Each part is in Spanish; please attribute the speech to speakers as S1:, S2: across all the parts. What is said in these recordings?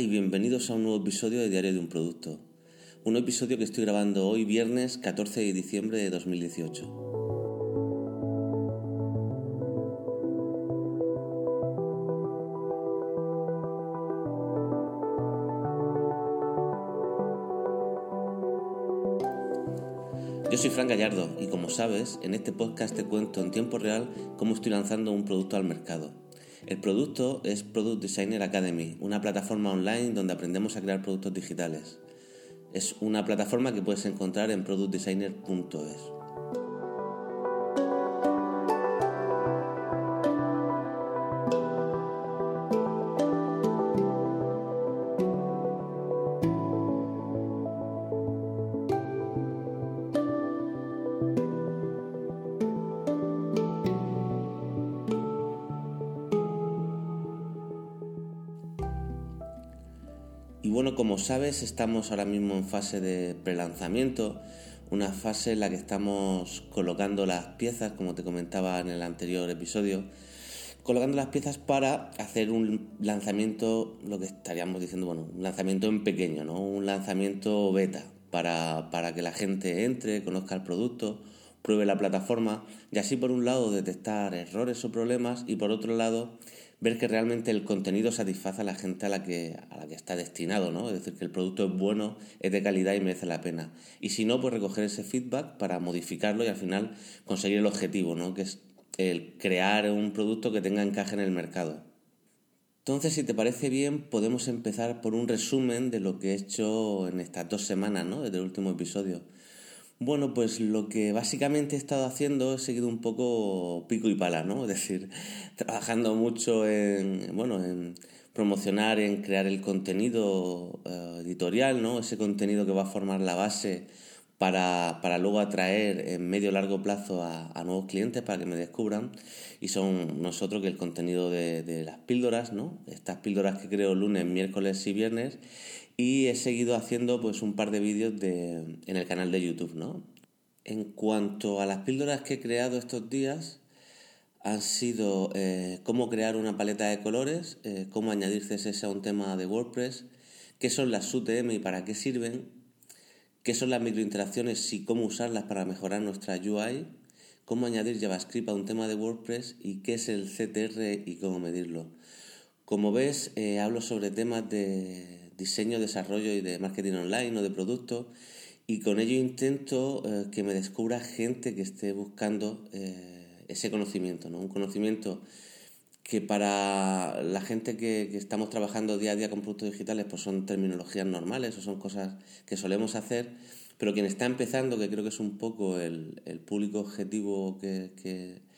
S1: Y bienvenidos a un nuevo episodio de Diario de un Producto. Un episodio que estoy grabando hoy viernes 14 de diciembre de 2018. Yo soy Fran Gallardo y como sabes, en este podcast te cuento en tiempo real cómo estoy lanzando un producto al mercado el producto es Product Designer Academy, una plataforma online donde aprendemos a crear productos digitales. Es una plataforma que puedes encontrar en productdesigner.es. bueno, como sabes, estamos ahora mismo en fase de prelanzamiento, una fase en la que estamos colocando las piezas, como te comentaba en el anterior episodio, colocando las piezas para hacer un lanzamiento, lo que estaríamos diciendo, bueno, un lanzamiento en pequeño, ¿no? Un lanzamiento beta para, para que la gente entre, conozca el producto, pruebe la plataforma y así por un lado detectar errores o problemas y por otro lado ver que realmente el contenido satisface a la gente a la que, a la que está destinado, ¿no? Es decir, que el producto es bueno, es de calidad y merece la pena. Y si no, pues recoger ese feedback para modificarlo y al final conseguir el objetivo, ¿no? Que es el crear un producto que tenga encaje en el mercado. Entonces, si te parece bien, podemos empezar por un resumen de lo que he hecho en estas dos semanas, ¿no? Desde el último episodio. Bueno, pues lo que básicamente he estado haciendo he seguido un poco pico y pala, ¿no? Es decir, trabajando mucho en, bueno, en promocionar, en crear el contenido eh, editorial, ¿no? Ese contenido que va a formar la base para, para luego atraer en medio largo plazo a, nuevos clientes para que me descubran. Y son nosotros que el contenido de, de las píldoras, ¿no? Estas píldoras que creo lunes, miércoles y viernes y he seguido haciendo pues un par de vídeos de, en el canal de YouTube, ¿no? En cuanto a las píldoras que he creado estos días, han sido eh, cómo crear una paleta de colores, eh, cómo añadir CSS a un tema de WordPress, qué son las UTM y para qué sirven, qué son las microinteracciones y cómo usarlas para mejorar nuestra UI, cómo añadir JavaScript a un tema de WordPress y qué es el CTR y cómo medirlo. Como ves, eh, hablo sobre temas de diseño, desarrollo y de marketing online o de productos y con ello intento eh, que me descubra gente que esté buscando eh, ese conocimiento, ¿no? un conocimiento que para la gente que, estamos trabajando día a día con productos digitales pues son terminologías normales o son cosas que solemos hacer, pero quien está empezando, que creo que es un poco el, público objetivo que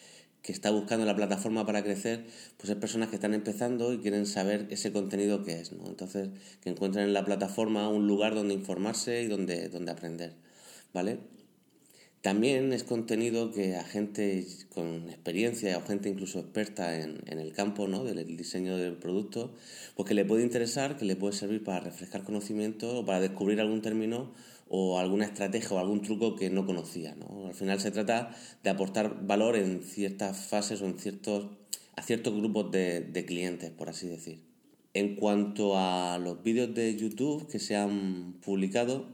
S1: que está buscando la plataforma para crecer, pues es personas que están empezando y quieren saber ese contenido que es, ¿no? Entonces, que encuentren en la plataforma un lugar donde informarse y donde, donde aprender, ¿vale? También es contenido que a gente con experiencia o gente incluso experta en, en el campo ¿no? del diseño del producto, pues que le puede interesar, que le puede servir para refrescar conocimiento o para descubrir algún término o alguna estrategia o algún truco que no conocía. ¿no? Al final se trata de aportar valor en ciertas fases o en ciertos, a ciertos grupos de, de clientes, por así decir. En cuanto a los vídeos de YouTube que se han publicado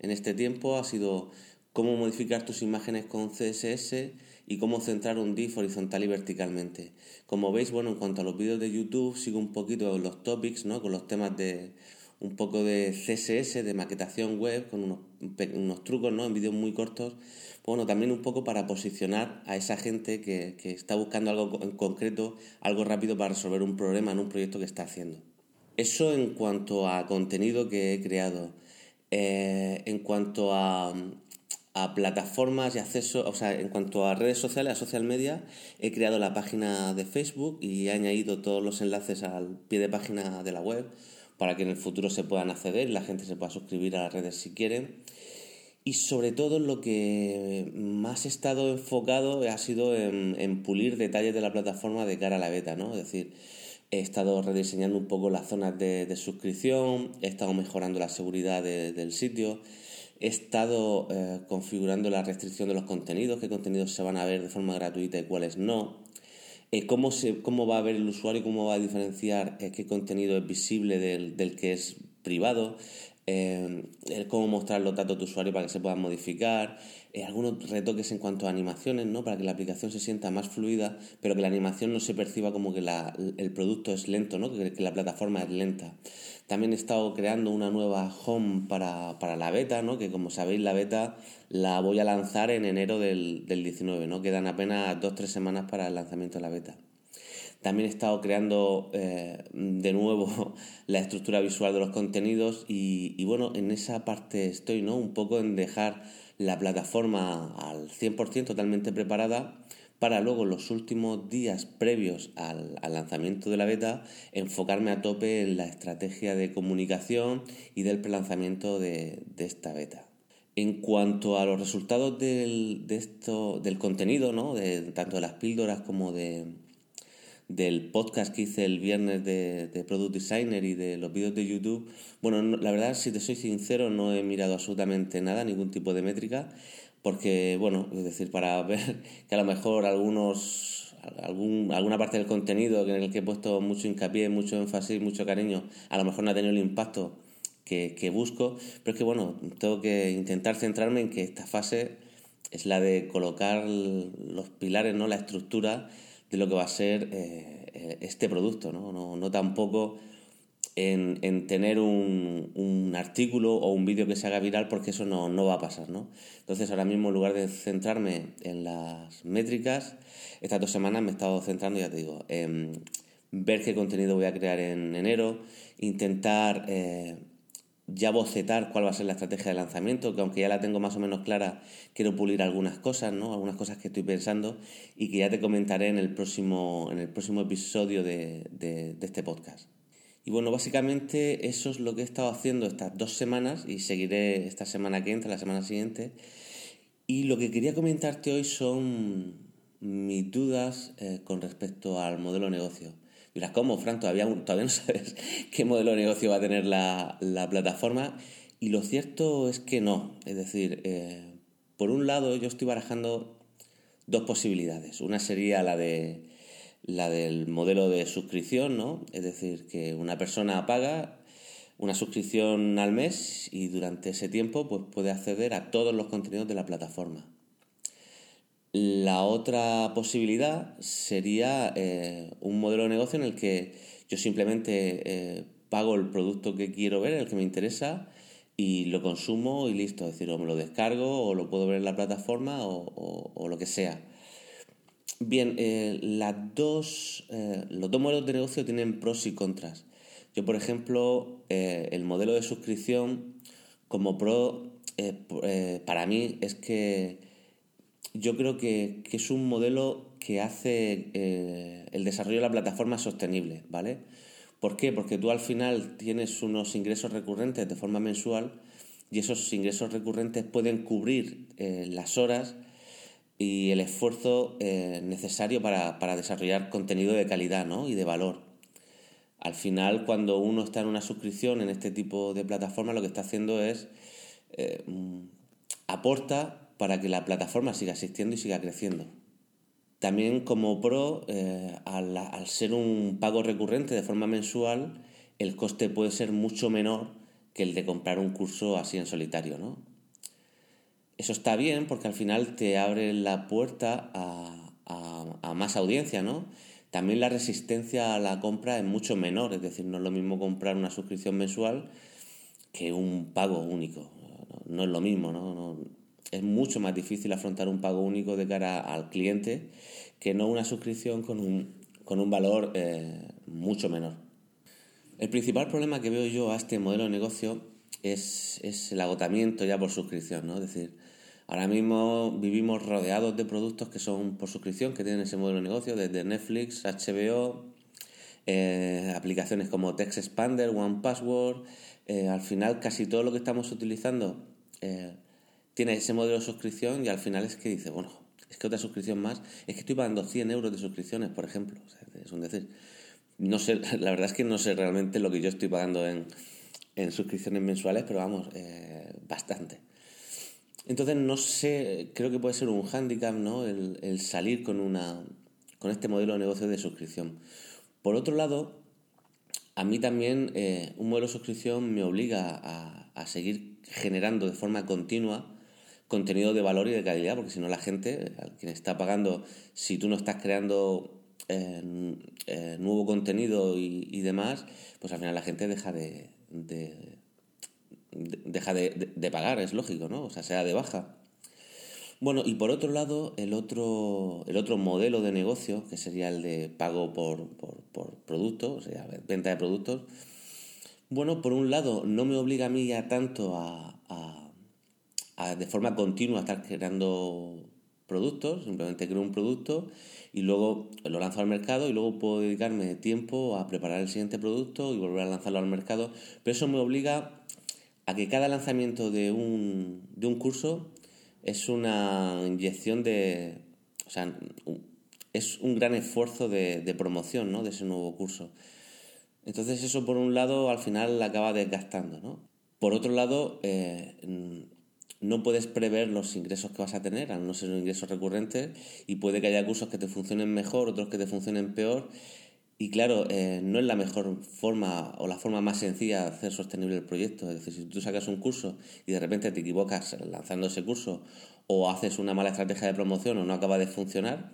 S1: en este tiempo, ha sido cómo modificar tus imágenes con CSS y cómo centrar un div horizontal y verticalmente. Como veis, bueno, en cuanto a los vídeos de YouTube, sigo un poquito los topics, ¿no? Con los temas de un poco de CSS, de maquetación web, con unos, unos trucos, ¿no? En vídeos muy cortos. Bueno, también un poco para posicionar a esa gente que, que está buscando algo en concreto, algo rápido para resolver un problema en un proyecto que está haciendo. Eso en cuanto a contenido que he creado. Eh, en cuanto a, a plataformas y acceso, o sea, en cuanto a redes sociales, a social media, he creado la página de Facebook y he añadido todos los enlaces al pie de página de la web para que en el futuro se puedan acceder la gente se pueda suscribir a las redes si quieren. Y sobre todo lo que más he estado enfocado ha sido en, pulir detalles de la plataforma de cara a la beta, ¿no? Es decir, he estado rediseñando un poco las zonas de, suscripción, he estado mejorando la seguridad del sitio, He estado eh, configurando la restricción de los contenidos, qué contenidos se van a ver de forma gratuita y cuáles no. Eh, cómo, se, cómo va a ver el usuario, cómo va a diferenciar eh, qué contenido es visible del, del que es privado, eh, cómo mostrar los datos de usuario para que se puedan modificar, eh, algunos retoques en cuanto a animaciones, ¿no? para que la aplicación se sienta más fluida, pero que la animación no se perciba como que la, el producto es lento, ¿no? que, la plataforma es lenta. También he estado creando una nueva home para, para, la beta, ¿no? que como sabéis la beta la voy a lanzar en enero del, del 19, ¿no? quedan apenas 2-3 semanas para el lanzamiento de la beta. También he estado creando eh, de nuevo la estructura visual de los contenidos y, bueno, en esa parte estoy, ¿no? Un poco en dejar la plataforma al 100% totalmente preparada para luego los últimos días previos al, lanzamiento de la beta enfocarme a tope en la estrategia de comunicación y del prelanzamiento de, esta beta. En cuanto a los resultados del, del contenido, ¿no? de, tanto de las píldoras como de, del podcast que hice el viernes de, de, Product Designer y de los vídeos de YouTube, bueno, la verdad, si te soy sincero, no he mirado absolutamente nada, ningún tipo de métrica, porque, bueno, es decir, para ver que a lo mejor algunos, algún, alguna parte del contenido en el que he puesto mucho hincapié, mucho énfasis, mucho cariño, a lo mejor no ha tenido el impacto que, que busco, pero es que, bueno, tengo que intentar centrarme en que esta fase es la de colocar los pilares, ¿no? la estructura de lo que va a ser eh, eh, este producto, ¿no? No, tampoco en, en tener un, un, artículo o un vídeo que se haga viral porque eso no, no, va a pasar, ¿no? Entonces ahora mismo en lugar de centrarme en las métricas, estas dos semanas me he estado centrando, ya te digo, en ver qué contenido voy a crear en enero, intentar eh, ya bocetar cuál va a ser la estrategia de lanzamiento, que aunque ya la tengo más o menos clara, quiero pulir algunas cosas, ¿no? Algunas cosas que estoy pensando y que ya te comentaré en el próximo, en el próximo episodio de, de, este podcast. Y bueno, básicamente eso es lo que he estado haciendo estas dos semanas y seguiré esta semana que entra, la semana siguiente. Y lo que quería comentarte hoy son mis dudas eh, con respecto al modelo de negocio. Dirás, ¿cómo, Fran? Todavía, todavía no sabes qué modelo de negocio va a tener la, la plataforma. Y lo cierto es que no. Es decir, eh, por un lado yo estoy barajando dos posibilidades. Una sería la de la del modelo de suscripción, ¿no? Es decir, que una persona paga una suscripción al mes y durante ese tiempo pues, puede acceder a todos los contenidos de la plataforma. La otra posibilidad sería eh, un modelo de negocio en el que yo simplemente eh, pago el producto que quiero ver, el que me interesa, y lo consumo y listo. Es decir, o me lo descargo o lo puedo ver en la plataforma o, lo que sea. Bien, eh, las dos, los dos modelos de negocio tienen pros y contras. Yo, por ejemplo, el modelo de suscripción como pro para mí es que yo creo que, es un modelo que hace eh, el desarrollo de la plataforma sostenible, ¿vale? ¿Por qué? Porque tú al final tienes unos ingresos recurrentes de forma mensual y esos ingresos recurrentes pueden cubrir eh, las horas y el esfuerzo eh, necesario para, para, desarrollar contenido de calidad ¿no? y de valor. Al final, cuando uno está en una suscripción en este tipo de plataforma, lo que está haciendo es mm, aporta para que la plataforma siga existiendo y siga creciendo. También como pro, eh, al, ser un pago recurrente de forma mensual, el coste puede ser mucho menor que el de comprar un curso así en solitario. ¿no? Eso está bien porque al final te abre la puerta a, más audiencia. ¿no? También la resistencia a la compra es mucho menor, es decir, no es lo mismo comprar una suscripción mensual que un pago único. No, es lo mismo, no es mucho más difícil afrontar un pago único de cara al cliente que no una suscripción con un, con un valor eh, mucho menor. El principal problema que veo yo a este modelo de negocio es, es el agotamiento ya por suscripción, ¿no? Es decir, ahora mismo vivimos rodeados de productos que son por suscripción, que tienen ese modelo de negocio, desde Netflix, HBO, eh, aplicaciones como Text Expander, One Password, eh, al final casi todo lo que estamos utilizando eh, tiene ese modelo de suscripción y al final es que dice, bueno, es que otra suscripción más, es que estoy pagando 100 euros de suscripciones, por ejemplo. Es un decir. No sé, la verdad es que no sé realmente lo que yo estoy pagando en, en suscripciones mensuales, pero vamos, eh, bastante. Entonces, no sé, creo que puede ser un hándicap, ¿no? El, el, salir con una, con este modelo de negocio de suscripción. Por otro lado, a mí también eh, un modelo de suscripción me obliga a, a, seguir generando de forma continua contenido de valor y de calidad, porque si no la gente, quien está pagando, si tú no estás creando eh, eh, nuevo contenido y, demás, pues al final la gente deja de, de, deja de, pagar, es lógico, ¿no? O sea, sea de baja. Bueno, y por otro lado, el otro, el otro modelo de negocio, que sería el de pago por, por, por producto, o sea, venta de productos, bueno, por un lado, no me obliga a mí ya tanto a de forma continua estar creando productos, simplemente creo un producto y luego lo lanzo al mercado y luego puedo dedicarme tiempo a preparar el siguiente producto y volver a lanzarlo al mercado. Pero eso me obliga a que cada lanzamiento de un, de un curso es una inyección de... O sea, es un gran esfuerzo de, de promoción ¿no? de ese nuevo curso. Entonces eso por un lado al final acaba desgastando. ¿no? Por otro lado, eh, no puedes prever los ingresos que vas a tener, al no ser un ingreso recurrente, y puede que haya cursos que te funcionen mejor, otros que te funcionen peor. Y claro, eh, no es la mejor forma o la forma más sencilla de hacer sostenible el proyecto. Es decir, si tú sacas un curso y de repente te equivocas lanzando ese curso o haces una mala estrategia de promoción o no acaba de funcionar,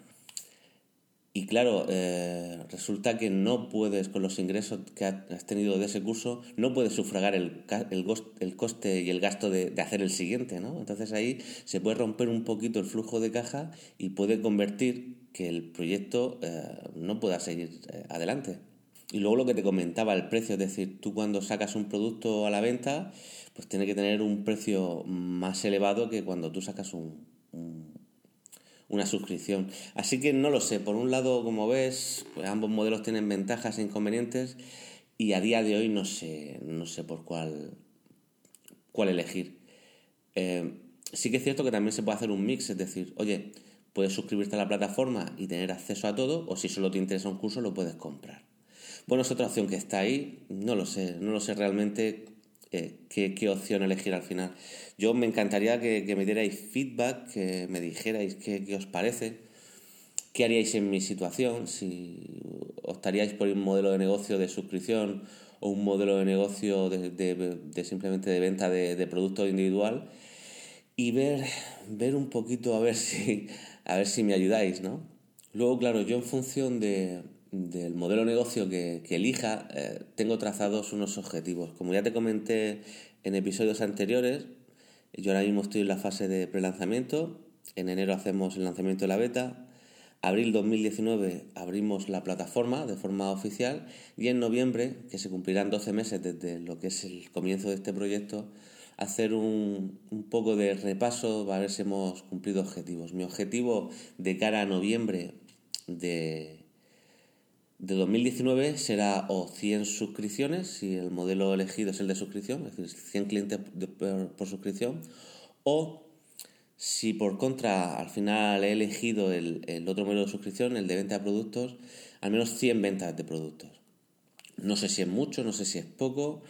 S1: y claro, eh, resulta que no puedes, con los ingresos que has tenido de ese curso, no puedes sufragar el, el, coste y el gasto de, hacer el siguiente, ¿no? Entonces ahí se puede romper un poquito el flujo de caja y puede convertir que el proyecto eh, no pueda seguir eh, adelante. Y luego lo que te comentaba, el precio, es decir, tú cuando sacas un producto a la venta, pues tiene que tener un precio más elevado que cuando tú sacas un una suscripción. Así que no lo sé, por un lado, como ves, pues ambos modelos tienen ventajas e inconvenientes y a día de hoy no sé, no sé por cuál, cuál elegir. Eh, sí que es cierto que también se puede hacer un mix, es decir, oye, puedes suscribirte a la plataforma y tener acceso a todo, o si solo te interesa un curso, lo puedes comprar. Bueno, es otra opción que está ahí, no lo sé, no lo sé realmente eh, qué, opción elegir al final. Yo me encantaría que, me dierais feedback, que me dijerais qué, os parece, qué haríais en mi situación, si optaríais por un modelo de negocio de suscripción o un modelo de negocio de, simplemente de venta de, producto individual y ver, ver un poquito a ver si, a ver si me ayudáis, ¿no? Luego, claro, yo en función de, del modelo de negocio que, elija, eh, tengo trazados unos objetivos. Como ya te comenté en episodios anteriores, yo ahora mismo estoy en la fase de prelanzamiento. En enero hacemos el lanzamiento de la beta. Abril 2019 abrimos la plataforma de forma oficial y en noviembre, que se cumplirán 12 meses desde lo que es el comienzo de este proyecto, hacer un, un poco de repaso para ver si hemos cumplido objetivos. Mi objetivo de cara a noviembre de, de 2019 será o 100 suscripciones, si el modelo elegido es el de suscripción, es decir, 100 clientes por, suscripción, o si por contra al final he elegido el, otro modelo de suscripción, el de venta de productos, al menos 100 ventas de productos. No sé si es mucho, no sé si es poco.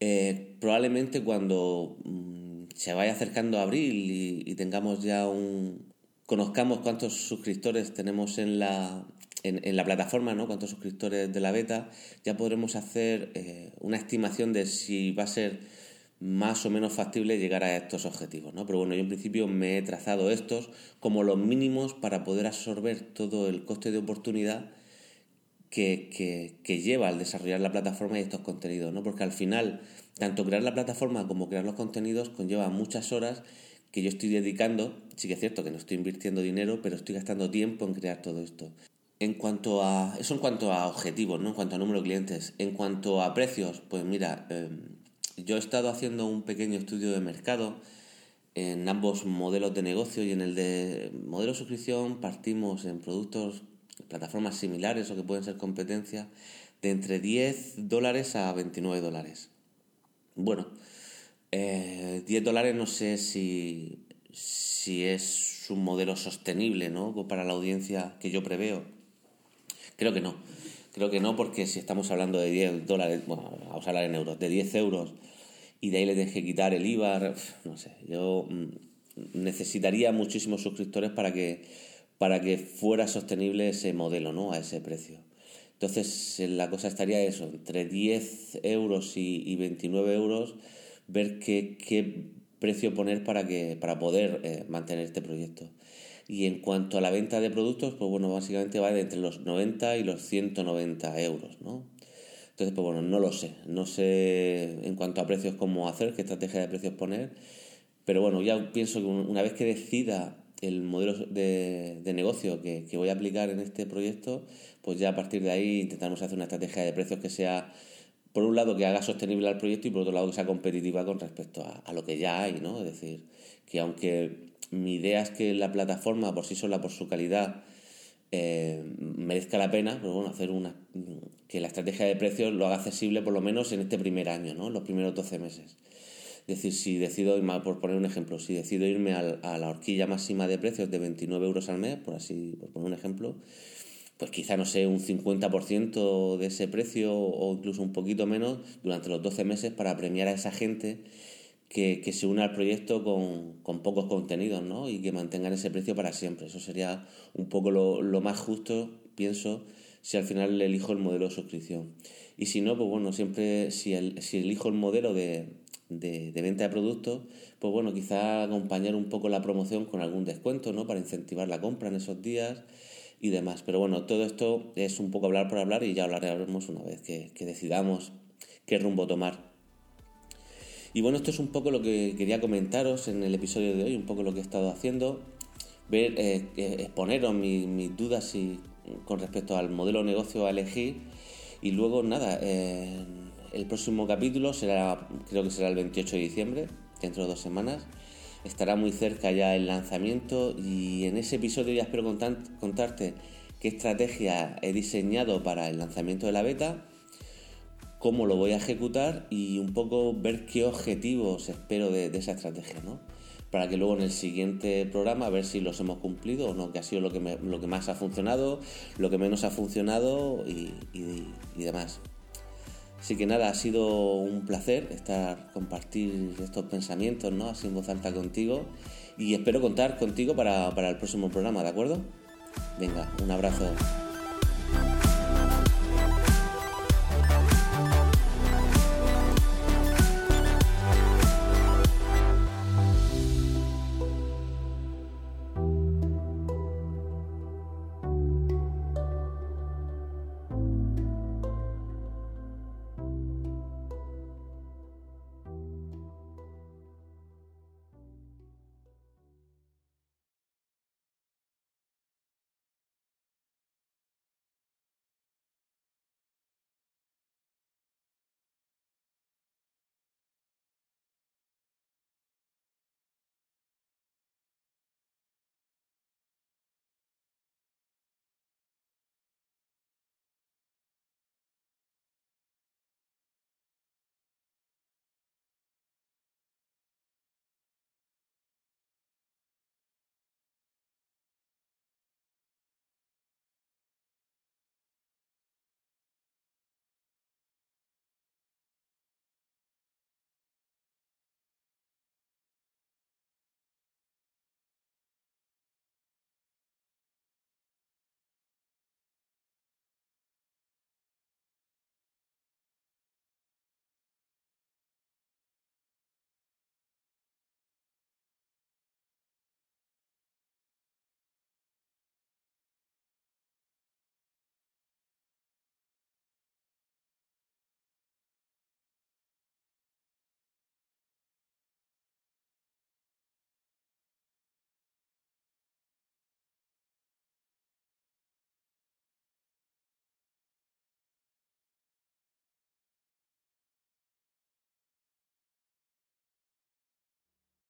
S1: Eh, probablemente cuando mm, se vaya acercando abril y, y tengamos ya un... conozcamos cuántos suscriptores tenemos en la, en, la plataforma, ¿no? Cuántos suscriptores de la beta, ya podremos hacer eh, una estimación de si va a ser más o menos factible llegar a estos objetivos, ¿no? Pero bueno, yo en principio me he trazado estos como los mínimos para poder absorber todo el coste de oportunidad que, que, lleva al desarrollar la plataforma y estos contenidos, ¿no? Porque al final, tanto crear la plataforma como crear los contenidos conlleva muchas horas que yo estoy dedicando, sí que es cierto que no estoy invirtiendo dinero, pero estoy gastando tiempo en crear todo esto. En cuanto a. Eso en cuanto a objetivos, ¿no? En cuanto a número de clientes. En cuanto a precios, pues mira, em, yo he estado haciendo un pequeño estudio de mercado en ambos modelos de negocio y en el de modelo de suscripción partimos en productos, plataformas similares o que pueden ser competencia, de entre 10 dólares a 29 dólares. Bueno, 10 eh, dólares no sé si, si es un modelo sostenible ¿no? para la audiencia que yo preveo Creo que no. Creo que no porque si estamos hablando de 10 dólares, bueno, vamos a hablar en euros, de 10 euros y de ahí le tienes que quitar el IVA, no sé, yo mm, necesitaría muchísimos suscriptores para que para que fuera sostenible ese modelo, ¿no? A ese precio. Entonces la cosa estaría eso, entre 10 euros y, 29 euros, ver qué, precio poner para, que, para poder eh, mantener este proyecto. Y en cuanto a la venta de productos, pues bueno, básicamente va de entre los 90 y los 190 euros, ¿no? Entonces, pues bueno, no lo sé. No sé en cuanto a precios cómo hacer, qué estrategia de precios poner. Pero bueno, ya pienso que una vez que decida el modelo de, negocio que, voy a aplicar en este proyecto, pues ya a partir de ahí intentaremos hacer una estrategia de precios que sea, por un lado, que haga sostenible al proyecto y por otro lado, que sea competitiva con respecto a, a lo que ya hay, ¿no? Es decir, que aunque mi idea es que la plataforma por sí sola, por su calidad, eh, merezca la pena, pero bueno, hacer una que la estrategia de precios lo haga accesible por lo menos en este primer año, ¿no? los primeros 12 meses. Es decir, si decido, por poner un ejemplo, si decido irme a la horquilla máxima de precios de 29 euros al mes, por así, por poner un ejemplo, pues quizá, no sé, un 50% de ese precio o incluso un poquito menos durante los 12 meses para premiar a esa gente que, se una al proyecto con, con, pocos contenidos ¿no? y que mantengan ese precio para siempre. Eso sería un poco lo, lo más justo, pienso, si al final elijo el modelo de suscripción. Y si no, pues bueno, siempre si, el, si elijo el modelo de, de, de, venta de productos, pues bueno, quizá acompañar un poco la promoción con algún descuento, ¿no? Para incentivar la compra en esos días y demás. Pero bueno, todo esto es un poco hablar por hablar y ya hablaremos una vez que, que decidamos qué rumbo tomar. Y bueno, esto es un poco lo que quería comentaros en el episodio de hoy, un poco lo que he estado haciendo, ver, eh, eh, exponeros mis, dudas y, con respecto al modelo de negocio a elegir. Y luego, nada, el próximo capítulo será, creo que será el 28 de diciembre, dentro de dos semanas. Estará muy cerca ya el lanzamiento y en ese episodio ya espero contarte qué estrategia he diseñado para el lanzamiento de la beta cómo lo voy a ejecutar y un poco ver qué objetivos espero de, esa estrategia, ¿no? Para que luego en el siguiente programa ver si los hemos cumplido o no, que ha sido lo que, lo que más ha funcionado, lo que menos ha funcionado y, demás. Así que nada, ha sido un placer estar compartir estos pensamientos, ¿no? Así en voz alta contigo y espero contar contigo para, para el próximo programa, ¿de acuerdo? Venga, un abrazo.